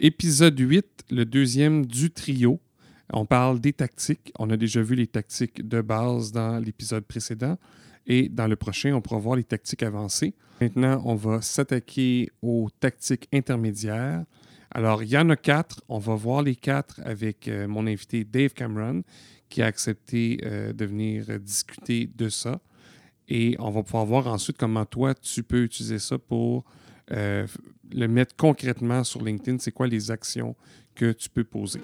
Épisode 8, le deuxième du trio. On parle des tactiques. On a déjà vu les tactiques de base dans l'épisode précédent. Et dans le prochain, on pourra voir les tactiques avancées. Maintenant, on va s'attaquer aux tactiques intermédiaires. Alors, il y en a quatre. On va voir les quatre avec euh, mon invité Dave Cameron, qui a accepté euh, de venir discuter de ça. Et on va pouvoir voir ensuite comment toi, tu peux utiliser ça pour euh, le mettre concrètement sur LinkedIn. C'est quoi les actions que tu peux poser?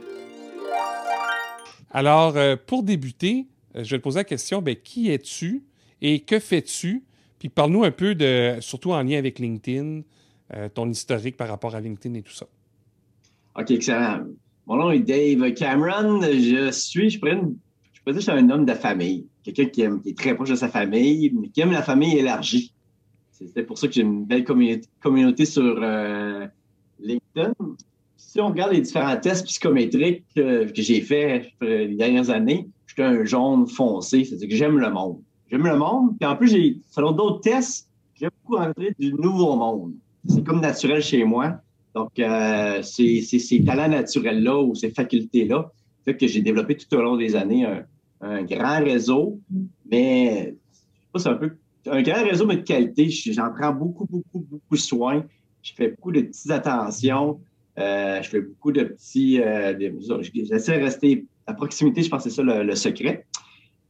Alors, pour débuter, je vais te poser la question, ben, qui es-tu et que fais-tu? Puis parle-nous un peu de, surtout en lien avec LinkedIn, ton historique par rapport à LinkedIn et tout ça. OK, excellent. Mon nom est Dave Cameron. Je suis, je pourrais, je pourrais dire, je suis un homme de famille. Quelqu'un qui, aime, qui est très proche de sa famille, mais qui aime la famille élargie. C'est pour ça que j'ai une belle communauté, sur euh, LinkedIn. Si on regarde les différents tests psychométriques que, j'ai faits les dernières années, je suis un jaune foncé, c'est-à-dire que j'aime le monde. J'aime le monde, puis en plus, selon d'autres tests, j'aime beaucoup rentrer du nouveau monde. C'est comme naturel chez moi. Donc, euh, c'est ces talents naturels-là ou ces facultés-là fait que j'ai développé tout au long des années un, grand réseau, mais c'est un peu un grand réseau, de qualité. J'en prends beaucoup, beaucoup, beaucoup soin. Je fais beaucoup de petites attentions. Euh, je fais beaucoup de petits. Euh, J'essaie de rester à proximité, je pense que c'est ça le, secret.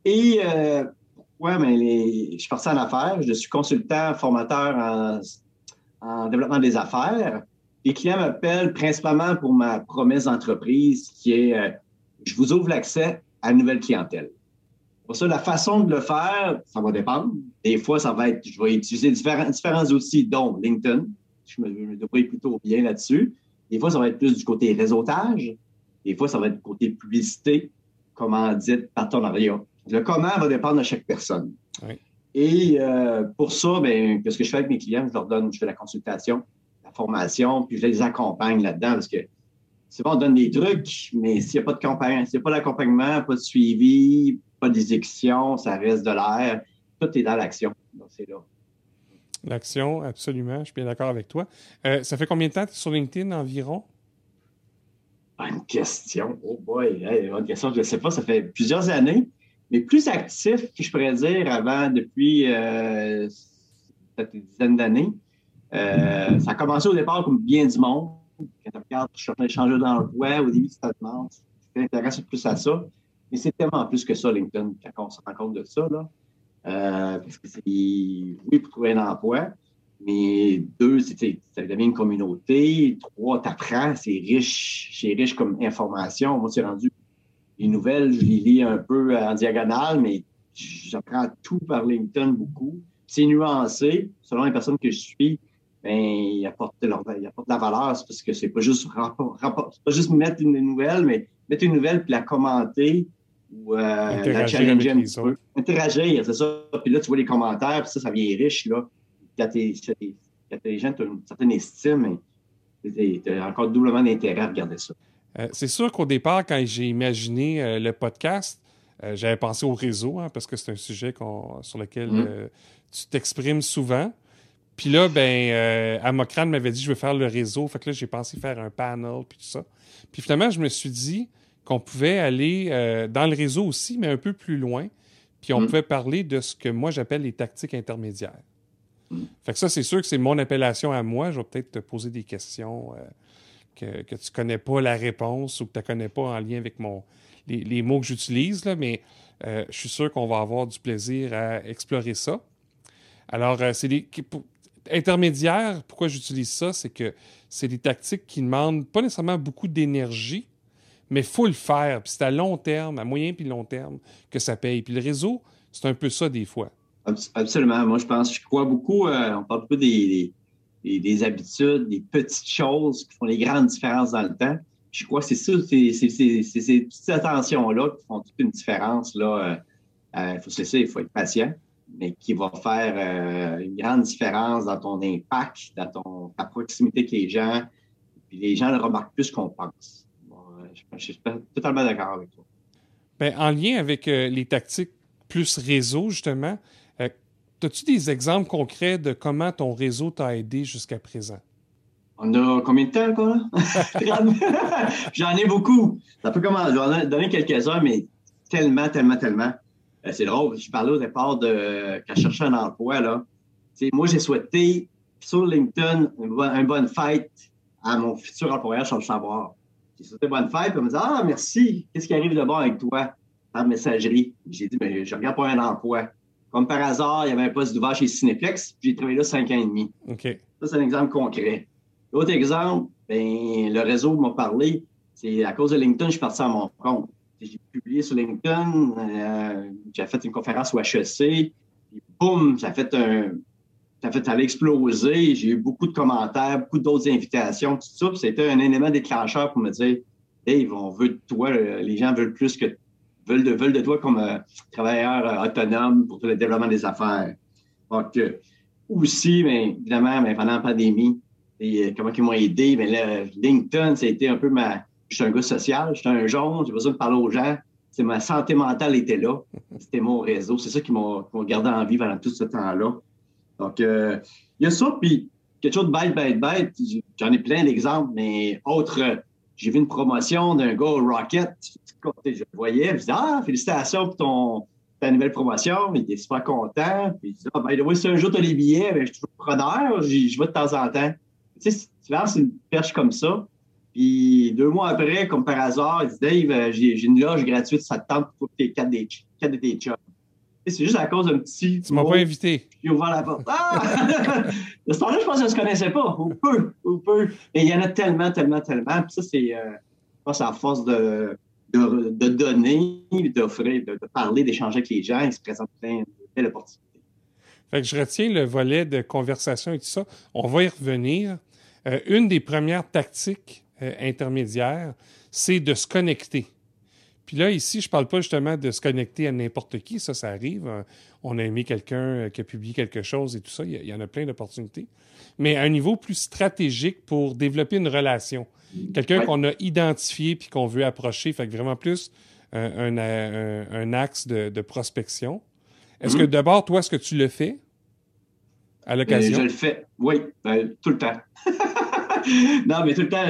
Et euh, pourquoi? Ben, je suis parti en affaires. Je suis consultant, formateur en, en développement des affaires. Les clients m'appellent principalement pour ma promesse d'entreprise qui est je vous ouvre l'accès à une nouvelle clientèle. Pour ça, la façon de le faire, ça va dépendre. Des fois, ça va être, je vais utiliser différents, différents outils, dont LinkedIn. Je me, me débrouille plutôt bien là-dessus. Des fois, ça va être plus du côté réseautage. Des fois, ça va être du côté publicité, comment dire, partenariat. Le comment va dépendre de chaque personne. Et euh, pour ça, ben, qu'est-ce que je fais avec mes clients? Je leur donne, je fais la consultation formation, puis je les accompagne là-dedans parce que c'est bon, on donne des trucs, mais s'il n'y a pas de campagne, s'il n'y a pas d'accompagnement, pas de suivi, pas d'exécution, ça reste de l'air. Tout est dans l'action. Donc, c'est là. L'action, absolument. Je suis bien d'accord avec toi. Euh, ça fait combien de temps que tu es sur LinkedIn environ? Bonne question. Oh boy, bonne question. Je ne sais pas. Ça fait plusieurs années, mais plus actif que je pourrais dire avant, depuis euh, peut-être une dizaine d'années. Euh, ça a commencé au départ comme bien du monde. Quand tu regardes, je suis en train de changer d'emploi, au début, tu te demandes, tu t'intéresses plus à ça. Mais c'est tellement plus que ça, LinkedIn, quand on se rend compte de ça. Là. Euh, parce que c'est, oui, pour trouver un emploi, mais deux, c'est, ça devient une communauté. Trois, t'apprends, c'est riche, c'est riche comme information. Moi, c'est rendu les nouvelles, je les lis un peu en diagonale, mais j'apprends tout par LinkedIn beaucoup. C'est nuancé, selon les personnes que je suis ben, ils apportent, de la valeur. C'est parce que c'est pas juste pas juste mettre une nouvelle, mais mettre une nouvelle puis la commenter ou euh, la challenger un petit peu. Interagir, c'est ça. Puis là, tu vois les commentaires, puis ça, ça vient riche, là. Quand t'es intelligent, tu as une certaine estime, tu as encore doublement d'intérêt à regarder ça. Euh, c'est sûr qu'au départ, quand j'ai imaginé euh, le podcast, j'avais pensé au réseau, hein, parce que c'est un sujet sur lequel mmh. tu t'exprimes souvent. Puis là, ben, euh, m'avait dit je veux faire le réseau. Fait que là, j'ai pensé faire un panel, puis tout ça. Puis finalement, je me suis dit qu'on pouvait aller euh, dans le réseau aussi, mais un peu plus loin. Puis on mm. pouvait parler de ce que moi j'appelle les tactiques intermédiaires. Mm. Fait que ça, c'est sûr que c'est mon appellation à moi. Je vais peut-être te poser des questions euh, que, que tu connais pas la réponse ou que tu ne connais pas en lien avec mon, les, les mots que j'utilise, mais euh, je suis sûr qu'on va avoir du plaisir à explorer ça. Alors, c'est des, intermédiaire, pourquoi j'utilise ça, c'est que c'est des tactiques qui demandent pas nécessairement beaucoup d'énergie, mais il faut le faire. Puis c'est à long terme, à moyen puis long terme que ça paye. Puis le réseau, c'est un peu ça des fois. Absolument. Moi, je pense, je crois beaucoup, euh, on parle beaucoup des, des, habitudes, des petites choses qui font les grandes différences dans le temps. Je crois que c'est ça, c'est ces petites attentions-là qui font toute une différence. Il euh, euh, faut se laisser, il faut être patient mais qui va faire une grande différence dans ton impact, dans ton, ta proximité avec les gens. Puis les gens le remarquent plus qu'on pense. Je, suis totalement d'accord avec toi. Bien, en lien avec euh, les tactiques plus réseau, justement, euh, as-tu des exemples concrets de comment ton réseau t'a aidé jusqu'à présent? On a combien de temps encore là? J'en ai beaucoup. Ça peut commencer. Je vais en donner quelques-uns, mais tellement, tellement, tellement. Euh, c'est drôle. Je parlais au départ de quand je cherchais un emploi. Là. moi, j'ai souhaité sur LinkedIn une bonne, fête à mon futur employeur sans le savoir. J'ai souhaité bonne fête, puis on me dit Ah, merci, qu'est-ce qui arrive de bon avec toi? Par messagerie. J'ai dit, mais je regarde pour un emploi. Comme par hasard, il y avait un poste d'ouvert chez Cineplex, j'ai travaillé là cinq ans et demi. Ça, c'est un exemple concret. L'autre exemple, ben, le réseau m'a parlé, c'est à cause de LinkedIn, je suis parti à mon compte. J'ai publié sur LinkedIn, euh, j'ai fait une conférence au HEC, puis boum, ça a fait un. Ça fait, ça exploser. J'ai eu beaucoup de commentaires, beaucoup d'autres invitations, tout ça. C'était un élément déclencheur pour me dire Dave, on veut de toi, les gens veulent plus que veulent de, veulent de toi comme euh, travailleur euh, autonome pour le développement des affaires. Donc, aussi, bien, évidemment, bien, pendant la pandémie, euh, comment ils m'ont aidé. Mais là, LinkedIn, ça a été un peu ma. Je suis un gars social, je suis un jaune, j'ai besoin de parler aux gens. C'est ma santé mentale était là. C'était mon réseau. C'est ça qui m'a gardé en vie pendant tout ce temps-là. Donc, euh, il y a ça, puis quelque chose de bête, bête, bête. J'en ai plein d'exemples, mais autre, j'ai vu une promotion d'un gars au Rocket. Je le voyais, je disais, ah, félicitations pour ton, ta nouvelle promotion. Il était super content. Puis il dit, ah, ben, c'est un jour, tu as les billets, ben, je suis preneur, je vais de temps en temps tu sais, tu lances une perche comme ça, puis deux mois après, comme par hasard, il dit Dave, euh, j'ai une loge gratuite, ça te tente pour tes quatre, des, quatre. C'est juste à cause d'un petit. Tu m'as pas invité. J'ai ouvert la porte. Ah! ce temps-là, je pense que je ne connaissais pas. Ou peu, ou peu. Mais il y en a tellement, tellement, tellement. Puis ça, c'est, euh, je pense, à force de, de, de donner, d'offrir, de, de, parler, d'échanger avec les gens, il se présente plein de belles opportunités. Fait que je retiens le volet de conversation et tout ça. On va y revenir. Euh, une des premières tactiques euh, intermédiaires, c'est de se connecter. Puis là, ici, je ne parle pas justement de se connecter à n'importe qui, ça, ça arrive. Euh, on a aimé quelqu'un qui a publié quelque chose et tout ça, il y, en a plein d'opportunités. Mais à un niveau plus stratégique pour développer une relation. Quelqu'un qu'on a identifié puis qu'on veut approcher, fait que vraiment plus un, axe de, prospection. Est-ce que mm-hmm. d'abord, toi, est-ce que tu le fais? À l'occasion? je le fais, oui, ben, tout le temps. non, mais tout le temps,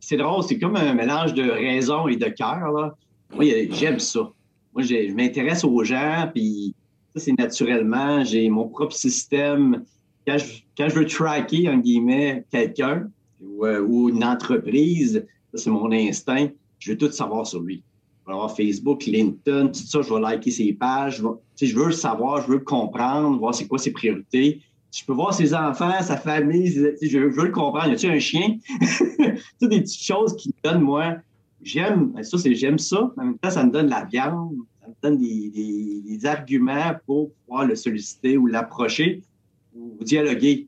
c'est drôle, c'est comme un mélange de raison et de cœur. Moi, j'aime ça. Moi, je m'intéresse aux gens, puis ça, c'est naturellement. J'ai mon propre système. Quand je, veux tracker, en guillemets, quelqu'un ou, euh, une entreprise, c'est mon instinct, je veux tout savoir sur lui. Je vais avoir Facebook, LinkedIn, tout ça, je vais liker ses pages. Je, je veux le savoir, je veux le comprendre, voir c'est quoi ses priorités je peux voir ses enfants, sa famille, je, veux le comprendre. Y a-t-il un chien? Toutes des petites choses qui me donnent, moi, j'aime, ça, c'est j'aime ça. En même temps, ça me donne de la viande, ça me donne des, arguments pour pouvoir le solliciter ou l'approcher ou dialoguer.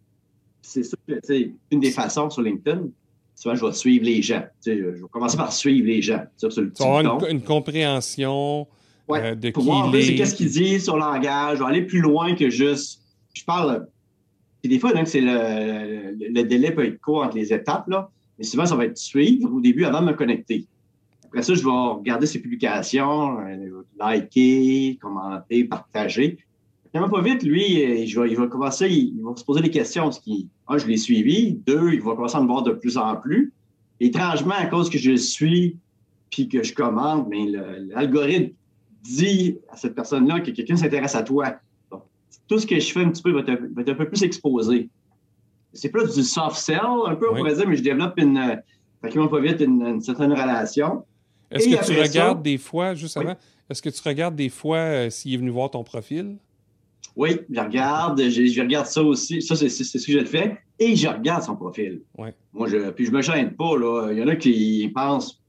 C'est ça, c'est une des façons sur LinkedIn. Souvent, je vais suivre les gens. Je vais commencer par suivre les gens. Sur, le une, compréhension euh, de pour qui voir qu'est-ce qu'il dit sur le langage. Je vais aller plus loin que juste. Je parle puis des fois, c'est le, le, délai peut être court entre les étapes, là, mais souvent, ça va être suivre au début avant de me connecter. Après ça, je vais regarder ses publications, euh, liker, commenter, partager. Quand pas vite, lui, euh, il va, il va commencer, il va se poser des questions. Ce qui, un, je l'ai suivi. Deux, il va commencer à me voir de plus en plus. étrangement, à cause que je suis puis que je commande, mais l'algorithme dit à cette personne-là que quelqu'un s'intéresse à toi tout ce que je fais un petit peu va être, un peu plus exposé. C'est plus du soft sell, un peu, on pourrait dire, mais je développe une, tranquillement pas vite, une, certaine relation. Est-ce que tu regardes des fois, justement, est-ce que tu regardes des fois euh, s'il est venu voir ton profil? Oui, je regarde, je, regarde ça aussi. Ça, c'est ce que je fais. Et je regarde son profil. Ouais. Moi, je, puis je me gêne pas, là. Il y en a qui pensent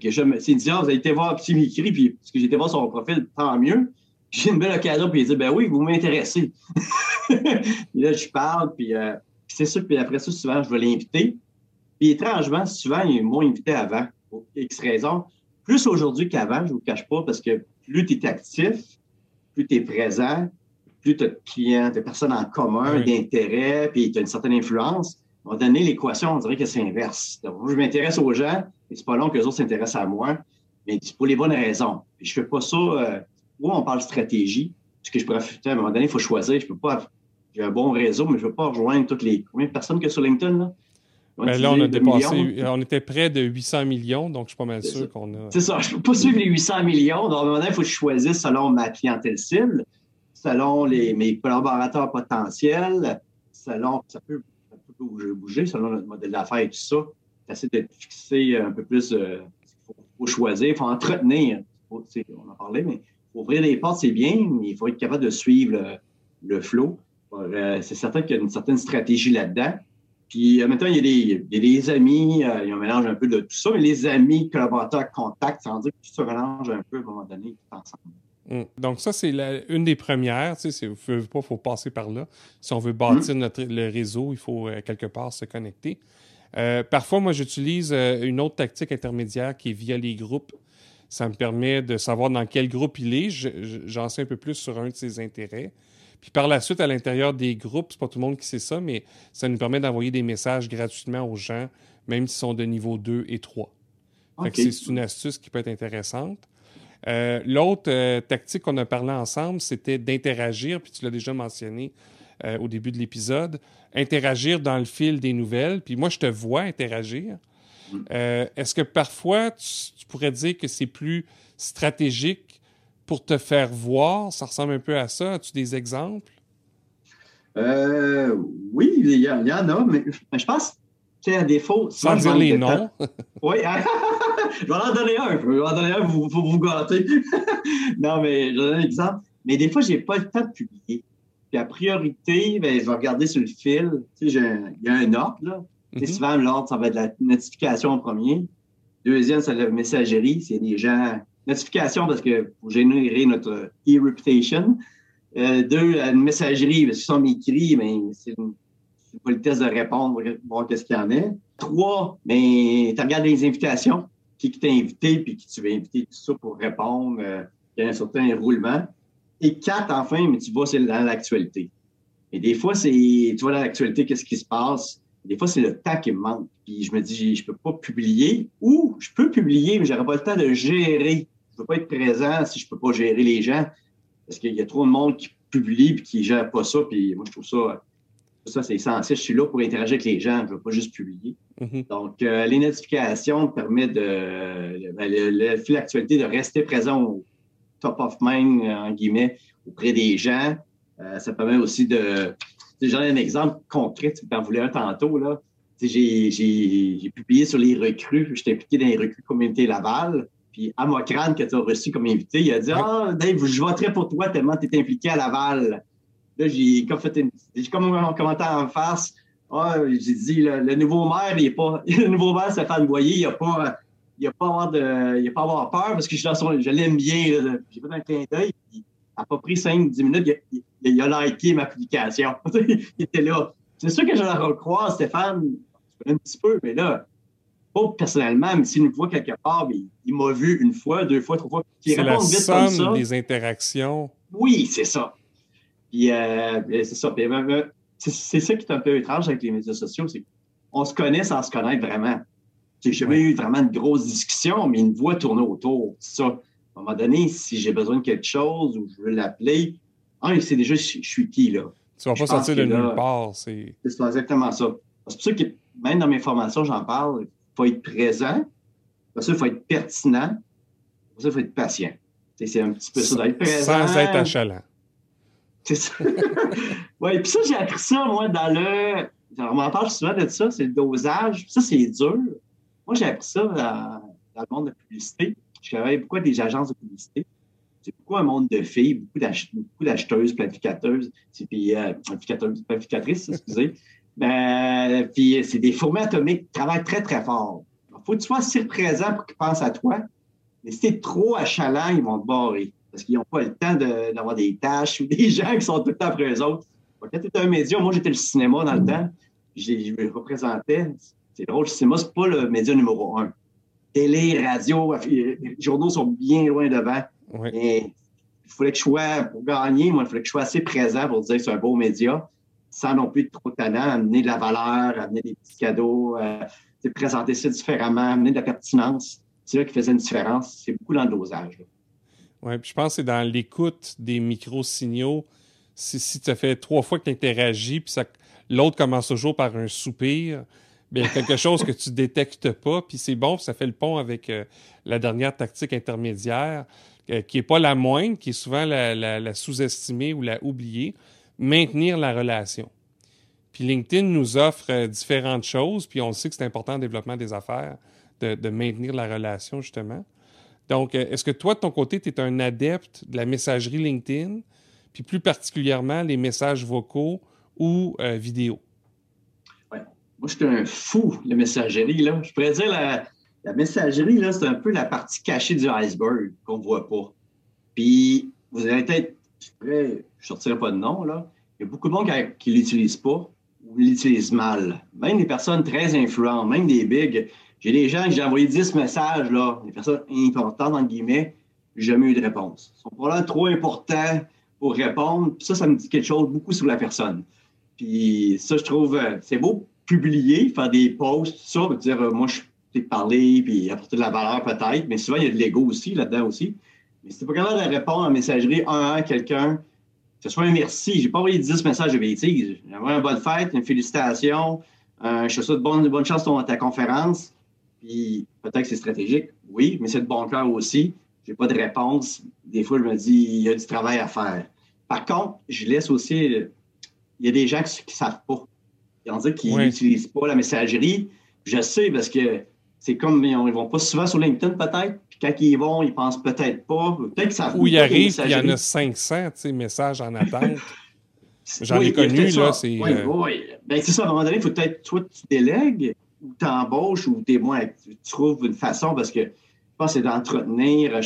que je me. C'est dit, ah, vous avez été voir, puis m'écrit, puis parce que j'ai été voir son profil, tant mieux j'ai une belle occasion, puis il dit Ben oui, vous m'intéressez. là, je parle, puis euh, c'est ça, puis après ça, souvent, je vais l'inviter. Puis étrangement, souvent, ils m'ont invité avant, pour X raisons. Plus aujourd'hui qu'avant, je ne vous cache pas, parce que plus tu es actif, plus tu es présent, plus tu as de clients, de personnes en commun, d'intérêt, puis tu as une certaine influence. On va donner l'équation, on dirait que c'est inverse. Donc, je m'intéresse aux gens, et c'est pas long que les autres s'intéressent à moi, mais c'est pour les bonnes raisons. Puis je fais pas ça. Euh, oui, on parle stratégie, parce que je pourrais, à un moment donné, il faut choisir. Je peux pas, j'ai un bon réseau, mais je ne veux pas rejoindre toutes les. Combien de personnes que sur LinkedIn, là? Ben là, on a dépassé, on était près de 800 millions, donc je suis pas mal sûr qu'on a. C'est ça, je peux pas suivre les 800 millions. Donc, à un moment il faut que je choisisse selon ma clientèle cible, selon les, mes collaborateurs potentiels, selon. Ça peut, ça peut bouger, bouger, selon notre modèle d'affaires et tout ça. J'essaie de fixer un peu plus euh, qu'il faut, choisir. Il faut entretenir. on en parlait, mais ouvrir les portes, c'est bien, mais il faut être capable de suivre le, le flow. Euh, c'est certain qu'il y a une certaine stratégie là-dedans. Puis, temps, il y a des, il y a des amis, euh, il y a un mélange un peu de tout ça, mais les amis, collaborateurs, contacts, ça veut dire que tout se mélange un peu à un moment donné, tout ensemble. Hum. Donc, ça, c'est une des premières. Tu sais, il faut, faut passer par là. Si on veut bâtir hum. notre, le réseau, il faut euh, quelque part se connecter. Euh, parfois, moi, j'utilise une autre tactique intermédiaire qui est via les groupes. Ça me permet de savoir dans quel groupe il est. J'en sais un peu plus sur un de ses intérêts. Puis par la suite, à l'intérieur des groupes, c'est pas tout le monde qui sait ça, mais ça nous permet d'envoyer des messages gratuitement aux gens, même s'ils sont de niveau 2 et 3. C'est une astuce qui peut être intéressante. Euh, l'autre euh, tactique qu'on a parlé ensemble, c'était d'interagir, puis tu l'as déjà mentionné euh, au début de l'épisode, interagir dans le fil des nouvelles. Puis moi, je te vois interagir. Mm. Est-ce que parfois, tu pourrais dire que c'est plus stratégique pour te faire voir? Ça ressemble un peu à ça. As-tu des exemples? Euh, oui, il y, en a, mais, je pense a un défaut. Sans dire les noms. oui, je vais en donner un. Je vais en donner un pour, vous gâter. non, mais je vais donner un exemple. Mais des fois, je n'ai pas le temps de publier. Puis à priorité, ben, je vais regarder sur le fil. Tu sais, il y a un ordre. Là. Mm Souvent, l'ordre, ça va être la notification en premier. Deuxième, c'est la messagerie. C'est des gens notification parce que pour générer notre e-reputation. Euh, deux, une messagerie, parce que sont écrit, mais c'est une, une, politesse de répondre, voir qu'est-ce qu'il y en a. Trois, mais tu regardes les invitations, qui, t'a invité, puis qui tu veux inviter, tout ça pour répondre. Euh, il y a un certain roulement. Et quatre, enfin, mais tu vois, c'est dans l'actualité. Et des fois, c'est, tu vois dans l'actualité, qu'est-ce qui se passe? Des fois, c'est le temps qui me manque. Puis je me dis, je peux pas publier ou je peux publier, mais j'aurais pas le temps de gérer. Je peux pas être présent si je peux pas gérer les gens parce qu'il y a trop de monde qui publie puis qui gère pas ça. Puis moi, je trouve ça, ça c'est essentiel. Je suis là pour interagir avec les gens. Je veux pas juste publier. Mm-hmm. Donc, euh, les notifications permettent de, ben, le, le, fil d'actualité de rester présent au top of mind, en guillemets, auprès des gens. Euh, ça permet aussi de J'en ai un exemple concret, tu en voulais un tantôt. là. J'ai publié sur les recrues, j'étais impliqué dans les recrues communauté Laval. Puis Amocrane, que tu as reçu comme invité, il a dit Ah, Dave, je voterai pour toi tellement tu es impliqué à Laval. Là, j'ai comme fait une, j'ai comme un commentaire en face. Ah, j'ai dit le, nouveau maire, il est pas. Le nouveau maire, Stéphane Boyer, il a pas. Il a pas avoir de. Il a pas avoir peur parce que je, je l'aime bien. J'ai fait un clin d'œil. Il n'a pas pris 5-10 minutes. Il, il, a liké ma publication. il était là. C'est sûr que je le recroise, Stéphane, un petit peu, mais là, pas personnellement, mais s'il nous voit quelque part, il, m'a vu une fois, deux fois, trois fois. C'est la somme des interactions. Oui, c'est ça. Puis, euh, c'est ça. Euh, c'est ça qui est un peu étrange avec les médias sociaux, c'est qu'on se connaît sans se connaître vraiment. J'ai jamais eu vraiment une grosse discussion, mais une voix tournait autour. Ça. À un moment donné, si j'ai besoin de quelque chose ou je veux l'appeler, ah, il sait déjà je, suis qui, là. Tu vas pas sortir de nulle part. C'est exactement ça. C'est pour ça que même dans mes formations, j'en parle. Il faut être présent. Pour ça, il faut être pertinent. Pour ça, il faut être patient. C'est un petit peu ça, d'être présent. Sans être achalant. C'est ça. oui, puis ça, j'ai appris ça, moi, dans le. On m'en parle souvent de ça, c'est le dosage. Ça, c'est dur. Moi, j'ai appris ça dans, dans, le monde de la publicité. Je travaille beaucoup avec des agences de publicité c'est beaucoup un monde de filles, beaucoup d'acheteuses, planificateuses, puis euh, planificatrices, excusez. Ben, puis c'est des fourmis atomiques qui travaillent très, très fort. Il faut que tu sois assez présent pour qu'ils pensent à toi. Mais si tu es trop achalant, ils vont te barrer. Parce qu'ils n'ont pas le temps d'avoir des tâches ou des gens qui sont tout le temps après eux autres. Quand tu un média, moi j'étais le cinéma dans le temps, je me représentais. C'est drôle, le cinéma, c'est pas le média numéro un. Télé, radio, les journaux sont bien loin devant. Et il fallait que je sois, pour gagner, moi, il fallait que je sois assez présent pour dire que c'est un beau média, sans non plus être trop talent, amener de la valeur, amener des petits cadeaux, euh, présenter ça différemment, amener de la pertinence. C'est là qui faisait une différence. C'est beaucoup dans le dosage. Oui, puis je pense que c'est dans l'écoute des micro-signaux. Si, si tu as fait trois fois que tu interagis, puis l'autre commence toujours par un soupir, bien, quelque chose que tu détectes pas, puis c'est bon, ça fait le pont avec euh, la dernière tactique intermédiaire, euh, qui est pas la moindre, qui est souvent la, sous-estimée ou la oubliée, maintenir la relation. Puis LinkedIn nous offre euh, différentes choses, puis on sait que c'est important le développement des affaires, de, de maintenir la relation, justement. Donc, est-ce que toi, de ton côté, tu es un adepte de la messagerie LinkedIn, puis plus particulièrement les messages vocaux ou vidéo? Moi, je suis un fou, la messagerie. Là. Je pourrais dire la, la messagerie, là, c'est un peu la partie cachée du iceberg qu'on ne voit pas. Puis, vous allez peut-être, je ne sortirai pas de nom, là. Il y a beaucoup de monde qui ne l'utilise pas ou l'utilise mal. Même des personnes très influentes, même des bigs. J'ai des gens que j'ai envoyé 10 messages, là, des personnes importantes, entre guillemets, jamais eu de réponse. Ils sont probablement trop importants pour répondre. Puis ça, ça me dit quelque chose beaucoup sur la personne. Puis ça, je trouve, euh, c'est beau publier, faire des posts, tout ça, dire euh, moi, je peux parler, puis apporter de la valeur peut-être, mais souvent, il y a de l'ego aussi là-dedans aussi. Mais si tu pas capable de répondre en messagerie un à un à quelqu'un, que ce soit un merci, j'ai pas envoyé 10 messages de bêtises. J'ai envoyé une bonne fête, une félicitation, euh, je te souhaite bonne, bonne chance à ta conférence, puis peut-être que c'est stratégique, oui, mais c'est de bon cœur aussi. J'ai pas de réponse. Des fois, je me dis, il y a du travail à faire. Par contre, je laisse aussi, il y a des gens qui ne savent pas. Il y en a qui n'utilisent pas la messagerie. Je sais parce que c'est comme ils ne vont pas souvent sur LinkedIn peut-être. Quand ils vont, ils pensent peut-être pas. Peut-être que ça Où ils arrivent, il y en a 500 messages en attente. J'en ai connu, là. C'est, oui, euh, oui. Ben, c'est ça, à un moment donné, il faut peut-être, toi, tu délègues ou tu embauches ou tu trouves une façon parce que je pense que c'est d'entretenir.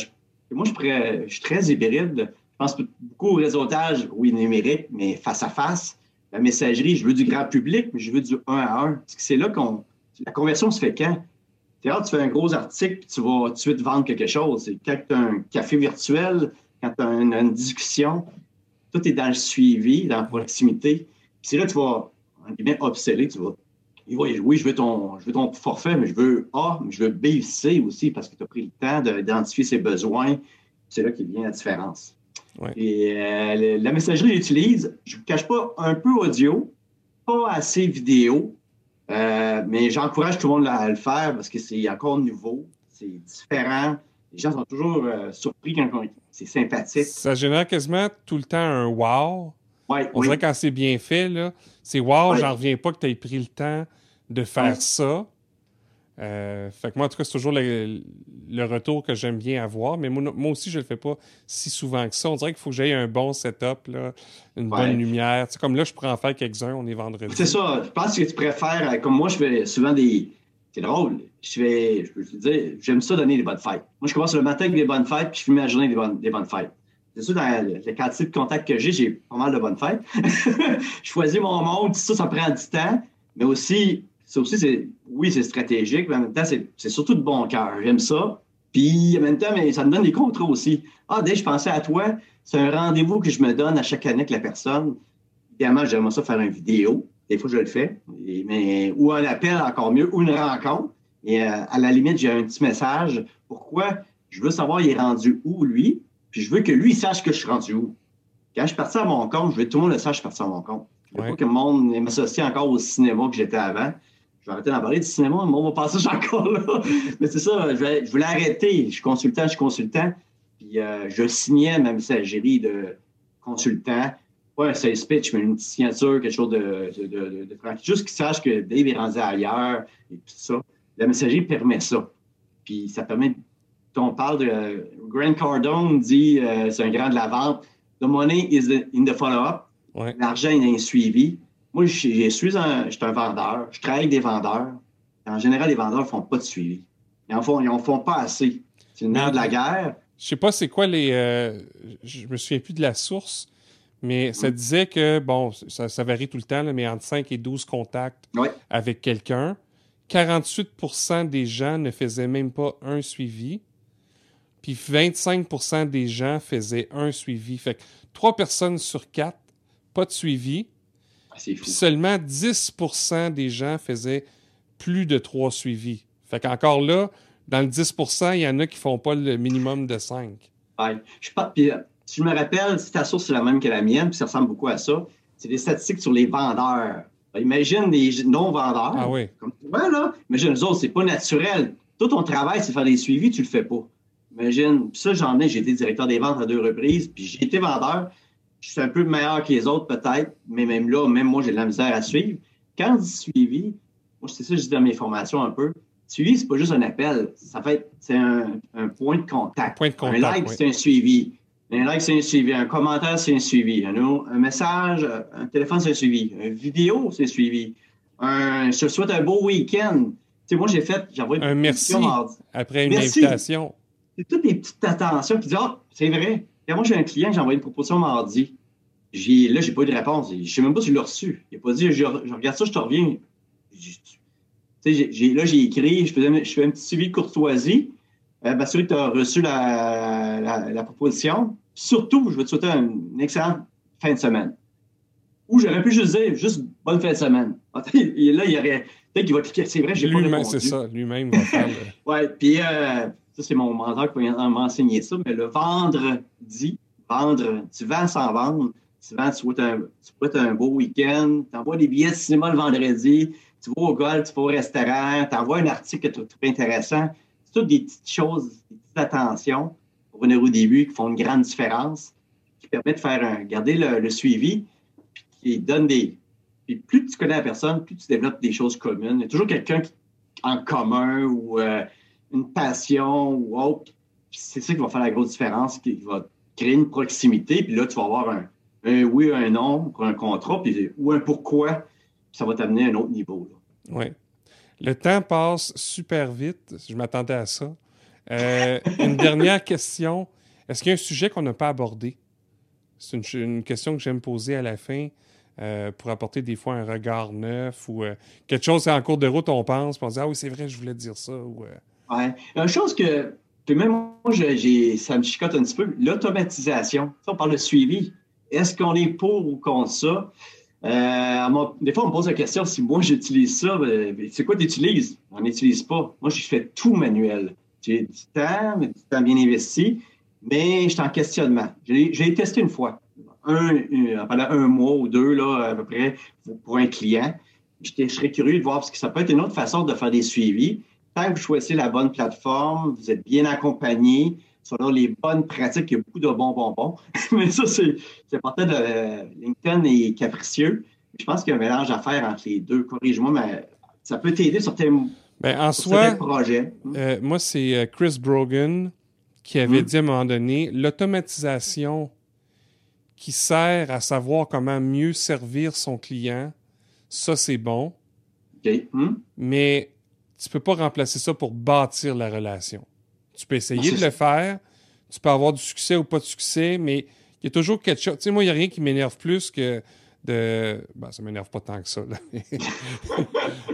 moi, je, je suis très hybride. Je pense beaucoup au réseautage, oui, numérique, mais face à face la messagerie, je veux du grand public, mais je veux du un à un. C'est là qu'on. La conversion se fait quand? Tu fais un gros article, puis tu vas tout de suite vendre quelque chose. Quand tu as un café virtuel, quand tu as une, discussion, tout est dans le suivi, dans la proximité. Puis c'est là que tu vas, en guillemets, obséder. Tu vas, oui, je veux, ton, je veux ton forfait, mais je veux A, mais je veux B, C aussi, parce que tu as pris le temps d'identifier ses besoins. C'est là qu'il vient la différence. Et euh, la messagerie j'utilise, je ne vous cache pas, un peu audio, pas assez vidéo, euh, mais j'encourage tout le monde à le faire parce que c'est encore nouveau, c'est différent. Les gens sont toujours euh, surpris quand c'est sympathique. Ça génère quasiment tout le temps un wow. On dirait quand c'est bien fait, là, c'est wow, j'en reviens pas que tu aies pris le temps de faire ça. Euh, fait que moi, en tout cas, c'est toujours le, retour que j'aime bien avoir. Mais moi, aussi, je le fais pas si souvent que ça. On dirait qu'il faut que j'aie un bon setup, là, une bonne lumière. Tu comme là, je pourrais en faire quelques-uns. On est vendredi. C'est ça. Je pense que tu préfères, euh, comme moi, je fais souvent des. C'est drôle. Je fais, je peux te dire, j'aime ça donner des bonnes fêtes. Moi, je commence le matin avec des bonnes fêtes, puis je finis ma journée des bonnes, des bonnes fêtes. C'est sûr, dans le, quantité de contacts que j'ai, j'ai pas mal de bonnes fêtes. je choisis mon monde, ça, ça prend du temps. Mais aussi, ça aussi, c'est, oui, c'est stratégique, mais en même temps, c'est, surtout de bon cœur. J'aime ça. Puis en même temps, mais ça me donne des contrats aussi. Ah, dès que je pensais à toi, c'est un rendez-vous que je me donne à chaque année avec la personne. Évidemment, j'aimerais ça faire une vidéo. Des fois, je le fais. mais, ou un appel, encore mieux, ou une rencontre. Et euh, à la limite, j'ai un petit message. Pourquoi? Je veux savoir il est rendu où, lui? Puis je veux que lui sache que je suis rendu où. Quand je suis parti à mon compte, je veux que tout le monde le sache que je suis parti à mon compte. Je veux pas que le monde m'associe encore au cinéma que j'étais avant je vais arrêter d'en parler du cinéma, mais on va passer encore là. mais c'est ça, je, voulais arrêter. Je suis consultant, je suis consultant. Puis euh, je signais ma messagerie de consultant. Pas un sales pitch, mais une signature, quelque chose de, de, de, Juste qu'ils sachent que Dave est rendu ailleurs et tout ça. La messagerie permet ça. Puis ça permet. On parle de. Grant Cardone dit euh, c'est un grand de la vente. The money is in the follow-up. L'argent est un suivi. Moi, je, suis un, un vendeur. Je travaille avec des vendeurs. En général, les vendeurs ne font pas de suivi. Ils n'en font, ils en font pas assez. C'est une nerf de la guerre. Je sais pas c'est quoi les. Euh, je me souviens plus de la source, mais ça mm. disait que, bon, ça, varie tout le temps, mais entre 5 et 12 contacts avec quelqu'un. 48% des gens ne faisaient même pas un suivi. Puis 25% des gens faisaient un suivi. Fait que 3 personnes sur 4, pas de suivi. Seulement 10% des gens faisaient plus de trois suivis. Fait qu'encore là, dans le 10% il y en a qui font pas le minimum de 5. Ouais. Je pas, puis, euh, si je me rappelle, si ta source est la même que la mienne, puis ça ressemble beaucoup à ça, c'est des statistiques sur les vendeurs. Imagine des non-vendeurs. Ah oui. Comme tu vois, là. Imagine, eux autres, c'est pas naturel. Tout ton travail, c'est faire des suivis, tu le fais pas. Imagine, ça, j'en ai, j'ai été directeur des ventes à deux reprises, puis j'ai été vendeur. Je suis un peu meilleur que les autres, peut-être, mais même là, même moi, j'ai de la misère à suivre. Quand je dis suivi, moi, c'est ça que je dis dans mes formations un peu. Suivi, c'est pas juste un appel. Ça fait, c'est un, point de contact. Point de contact. Un like, c'est un suivi. Un like, c'est un suivi. Un commentaire, c'est un suivi. Un, un, message, un téléphone, c'est un suivi. Une vidéo, c'est un suivi. Un, je te souhaite un beau week-end. Tu sais, moi, j'ai fait, j'ai envoyé un merci après une invitation. C'est toutes des petites attentions qui disent, ah, c'est vrai. Et moi, j'ai un client, j'ai envoyé une proposition mardi. J'ai, là, j'ai pas eu de réponse. Je sais même pas si je l'ai reçu. Il n'a pas dit, je, regarde ça, je te reviens. J'ai, là, j'ai écrit, je, faisais, je fais un petit suivi de courtoisie. Euh, m'assurer que tu as reçu la, la, proposition. Surtout, je veux te souhaiter une excellente fin de semaine. Ou j'aurais pu juste dire, juste bonne fin de semaine. Et là, il y aurait. Peut-être qu'il va cliquer. C'est vrai, j'ai pas Lui-même, c'est ça. Lui-même va faire. ouais, puis euh, ça, c'est mon mentor qui m'a enseigné ça. Mais le vendredi, vendre, tu vends sans vendre. Tu vends, tu souhaites un, un beau week-end. Tu envoies des billets de cinéma le vendredi. Tu vas au golf, tu vas au restaurant. Tu envoies un article que tu trouves intéressant toutes des petites choses, des petites attentions pour venir au début qui font une grande différence, qui permettent de faire un, garder le, suivi, puis qui donne des. Puis plus tu connais la personne, plus tu développes des choses communes. Il y a toujours quelqu'un en commun ou euh, une passion ou autre. C'est ça qui va faire la grosse différence, qui va créer une proximité. Puis là, tu vas avoir un, un oui, un non pour un contrat, puis, ou un pourquoi. Puis ça va t'amener à un autre niveau. Oui. Le temps passe super vite. Je m'attendais à ça. Euh, une dernière question. Est-ce qu'il y a un sujet qu'on n'a pas abordé? C'est une, question que j'aime poser à la fin euh, pour apporter des fois un regard neuf ou euh, quelque chose en cours de route, on pense, on dit Ah oui, c'est vrai, je voulais dire ça. Ouais. Une chose que, même moi, ça me chicote un petit peu, l'automatisation. On parle de suivi. Est-ce qu'on est pour ou contre ça? Euh, des fois, on me pose la question si moi j'utilise ça, ben, ben, c'est quoi tu utilises? On n'utilise pas. Moi, je fais tout manuel. J'ai du temps, du temps bien investi, mais je suis en questionnement. J'ai testé une fois, un, pendant un mois ou deux, là, à peu près, pour un client. Je serais curieux de voir, parce que ça peut être une autre façon de faire des suivis. Tant que vous choisissez la bonne plateforme, vous êtes bien accompagné, selon les bonnes pratiques, il y a beaucoup de bons bonbons. Mais ça, c'est important de LinkedIn est capricieux. Je pense qu'il y a un mélange à faire entre les deux. Corrige-moi, mais ça peut t'aider sur tes, ben, en soi, projets. Euh, moi, c'est euh, Chris Brogan qui avait hmm. dit à un moment donné l'automatisation qui sert à savoir comment mieux servir son client, ça, c'est bon. Hmm. Mais tu ne peux pas remplacer ça pour bâtir la relation. Tu peux essayer de le faire. Tu peux avoir du succès ou pas de succès, mais il y a toujours quelque chose. Tu sais, moi, il n'y a rien qui m'énerve plus que de. Ben, ça m'énerve pas tant que ça.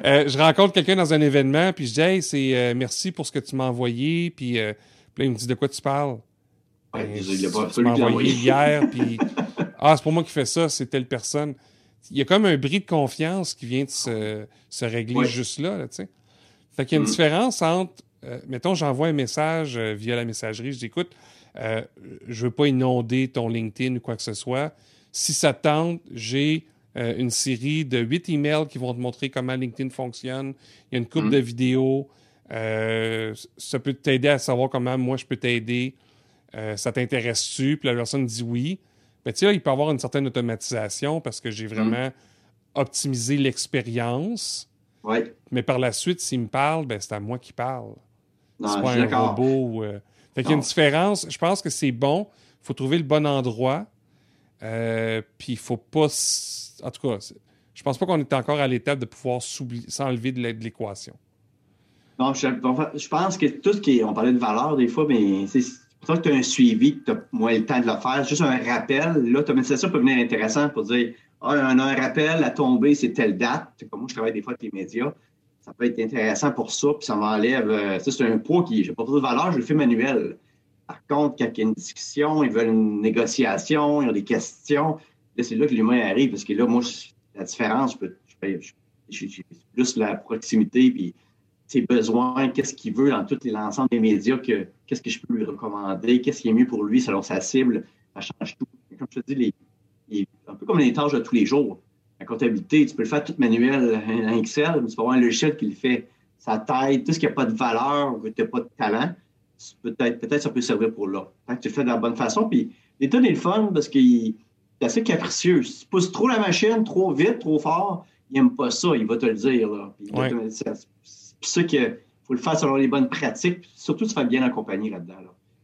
Euh, je rencontre quelqu'un dans un événement, puis je dis, hey, c'est euh, merci pour ce que tu m'as envoyé. Puis, euh, là, il me dit, de quoi tu parles? Ouais, ben, il a pas tu m'as envoyé hier, puis. Ah, c'est pour moi qui fais ça, c'est telle personne. Il y a comme un bris de confiance qui vient de se, se régler juste là, tu sais. Fait qu'il y a une différence entre euh, mettons, j'envoie un message euh, via la messagerie, je dis écoute, euh, je veux pas inonder ton LinkedIn ou quoi que ce soit. Si ça tente, j'ai une série de huit emails qui vont te montrer comment LinkedIn fonctionne. Il y a une coupe mm. de vidéos. ça peut t'aider à savoir comment moi je peux t'aider. ça t'intéresse-tu? Puis la personne dit oui. Mais tu sais, il peut y avoir une certaine automatisation parce que j'ai mm. vraiment optimisé l'expérience. Mais par la suite, s'il me parle, ben, c'est à moi qui parle. C'est pas un robot. Euh. Fait qu'il y a une différence. Je pense que c'est bon. Il faut trouver le bon endroit. Euh, puis il faut pas. En tout cas, je pense pas qu'on est encore à l'étape de pouvoir s'enlever de l'équation. Non, je, pense que tout ce qui est. On parlait de valeur des fois, mais c'est pour ça que tu as un suivi, que tu as moins le temps de le faire. Juste un rappel. L'automatisation peut venir intéressant pour dire ah, on a un rappel à tomber, c'est telle date. Comme moi, je travaille des fois avec les médias ça peut être intéressant pour ça, puis ça m'enlève. Euh, ça, c'est un poids qui n'a pas trop de valeur, je le fais manuel. Par contre, quand il y a une discussion, ils veulent une négociation, ils ont des questions, là, c'est là que l'humain arrive, parce que là, moi, la différence, je j'ai plus la proximité, puis ses besoins, qu'est-ce qu'il veut dans tout l'ensemble des médias, que, qu'est-ce que je peux lui recommander, qu'est-ce qui est mieux pour lui selon sa cible, ça change tout. Comme je te dis, les, un peu comme les tâches de tous les jours. comptabilité, tu peux le faire tout manuel en Excel, mais tu peux avoir un logiciel qui le fait. Ça t'aide, tout ce qui n'a pas de valeur ou que tu n'as pas de talent, peut-être peut ça peut servir pour là. Tant que tu le fais de la bonne façon. Puis l'état est le fun parce qu'il est assez capricieux. Si tu pousses trop la machine, trop vite, trop fort, il n'aime pas ça, il va te le dire. C'est ça qu'il faut le faire selon les bonnes pratiques, surtout se faire bien accompagner là-dedans,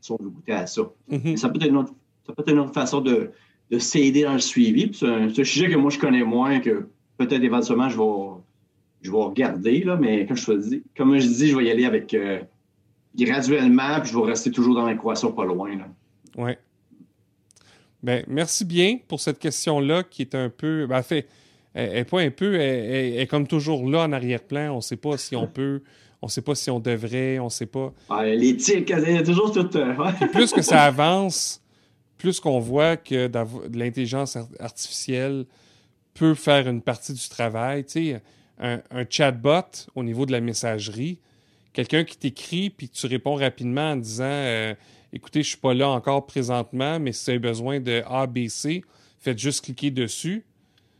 si on veut goûter à ça. Mm-hmm. Ça peut être une autre, ça peut être une autre façon de, de s'aider dans le suivi. C'est un, sujet que moi, je connais moins, que peut-être éventuellement, je vais, je vais regarder, là, mais comme je, dis, comme je dis, je vais y aller avec euh, graduellement, puis je vais rester toujours dans l'équation pas loin. Oui. Ben, merci bien pour cette question-là qui est un peu. Ben, fait, elle, pas un peu, elle, est comme toujours là en arrière-plan. On ne sait pas si on peut, on ne sait pas si on devrait, on ne sait pas. L'éthique, il y a toujours tout. Euh, plus que ça avance, plus qu'on voit que de l'intelligence artificielle peut faire une partie du travail. Tu sais, un, chatbot au niveau de la messagerie, quelqu'un qui t'écrit puis tu réponds rapidement en disant euh, Écoutez, je ne suis pas là encore présentement, mais si vous avez besoin de ABC, faites juste cliquer dessus.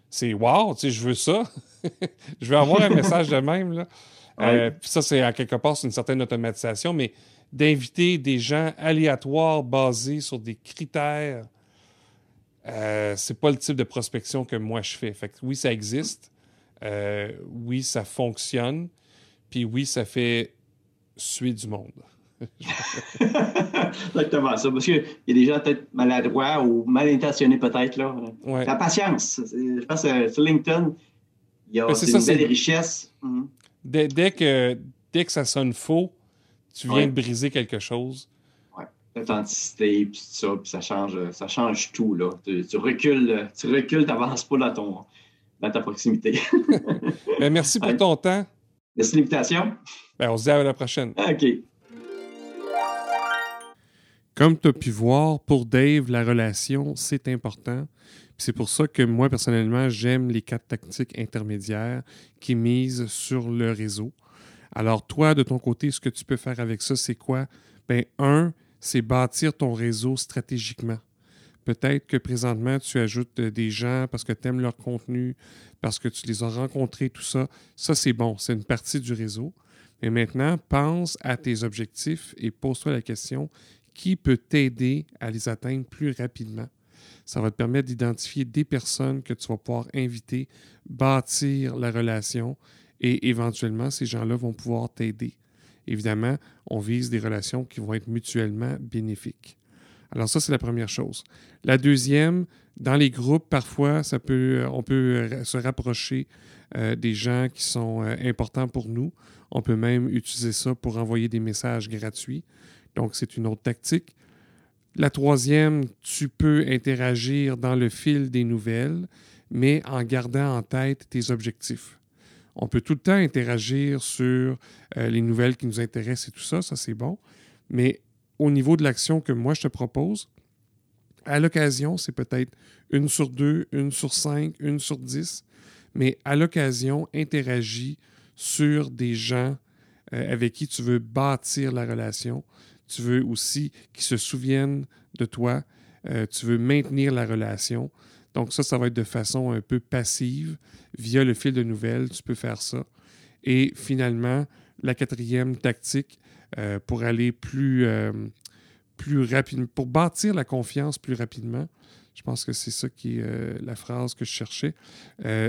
C'est wow, tu sais, je veux ça. je veux avoir un message de même. Là. Euh, ça, c'est à quelque part, c'est une certaine automatisation, mais d'inviter des gens aléatoires basés sur des critères, euh, c'est pas le type de prospection que moi je fais. Fait que oui, ça existe. Euh, oui, ça fonctionne. Puis oui, ça fait suer du monde. Exactement ça. Parce qu'il y a des gens peut-être maladroits ou mal intentionnés peut-être. là. La patience. Je pense que sur LinkedIn, il y a des belles richesses. Mhm. Dès, que, dès que ça sonne faux, tu viens de briser quelque chose. Oui, l'authenticité, puis tout ça, puis ça change, ça change tout. Là. Tu, recules, tu recules, n'avances pas dans, ton, dans ta proximité. Ben, merci pour ton temps. Merci de l'invitation. Ben, on se dit à la prochaine. OK. Comme tu as pu voir, pour Dave, la relation, c'est important. C'est pour ça que moi, personnellement, j'aime les quatre tactiques intermédiaires qui misent sur le réseau. Alors, toi, de ton côté, ce que tu peux faire avec ça, c'est quoi? Bien, un, c'est bâtir ton réseau stratégiquement. Peut-être que présentement, tu ajoutes des gens parce que tu aimes leur contenu, parce que tu les as rencontrés, tout ça. Ça, c'est bon, c'est une partie du réseau. Mais maintenant, pense à tes objectifs et pose-toi la question, qui peut t'aider à les atteindre plus rapidement? Ça va te permettre d'identifier des personnes que tu vas pouvoir inviter, bâtir la relation et éventuellement, ces gens-là vont pouvoir t'aider. Évidemment, on vise des relations qui vont être mutuellement bénéfiques. Alors ça, c'est la première chose. La deuxième, dans les groupes, parfois, peut, on peut se rapprocher euh, des gens qui sont euh, importants pour nous. On peut même utiliser ça pour envoyer des messages gratuits. Donc, c'est une autre tactique. La troisième, tu peux interagir dans le fil des nouvelles, mais en gardant en tête tes objectifs. On peut tout le temps interagir sur euh, les nouvelles qui nous intéressent et tout ça, ça c'est bon. Mais au niveau de l'action que moi je te propose, à l'occasion, c'est peut-être une sur deux, une sur cinq, une sur dix, mais à l'occasion, interagis sur des gens euh, avec qui tu veux bâtir la relation. Tu veux aussi qu'ils se souviennent de toi. Euh, tu veux maintenir la relation. Donc ça, ça va être de façon un peu passive. Via le fil de nouvelles, tu peux faire ça. Et finalement, la quatrième tactique euh, pour aller plus, euh, plus rapidement, pour bâtir la confiance plus rapidement, je pense que c'est ça qui est euh, la phrase que je cherchais,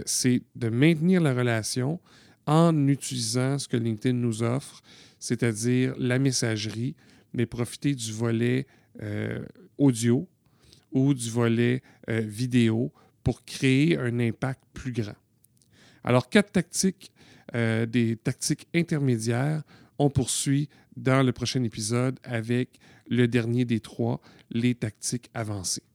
c'est de maintenir la relation en utilisant ce que LinkedIn nous offre, c'est-à-dire la messagerie, mais profiter du volet audio, ou du volet euh, vidéo pour créer un impact plus grand. Alors, quatre tactiques, euh, des tactiques intermédiaires. On poursuit dans le prochain épisode avec le dernier des trois, les tactiques avancées.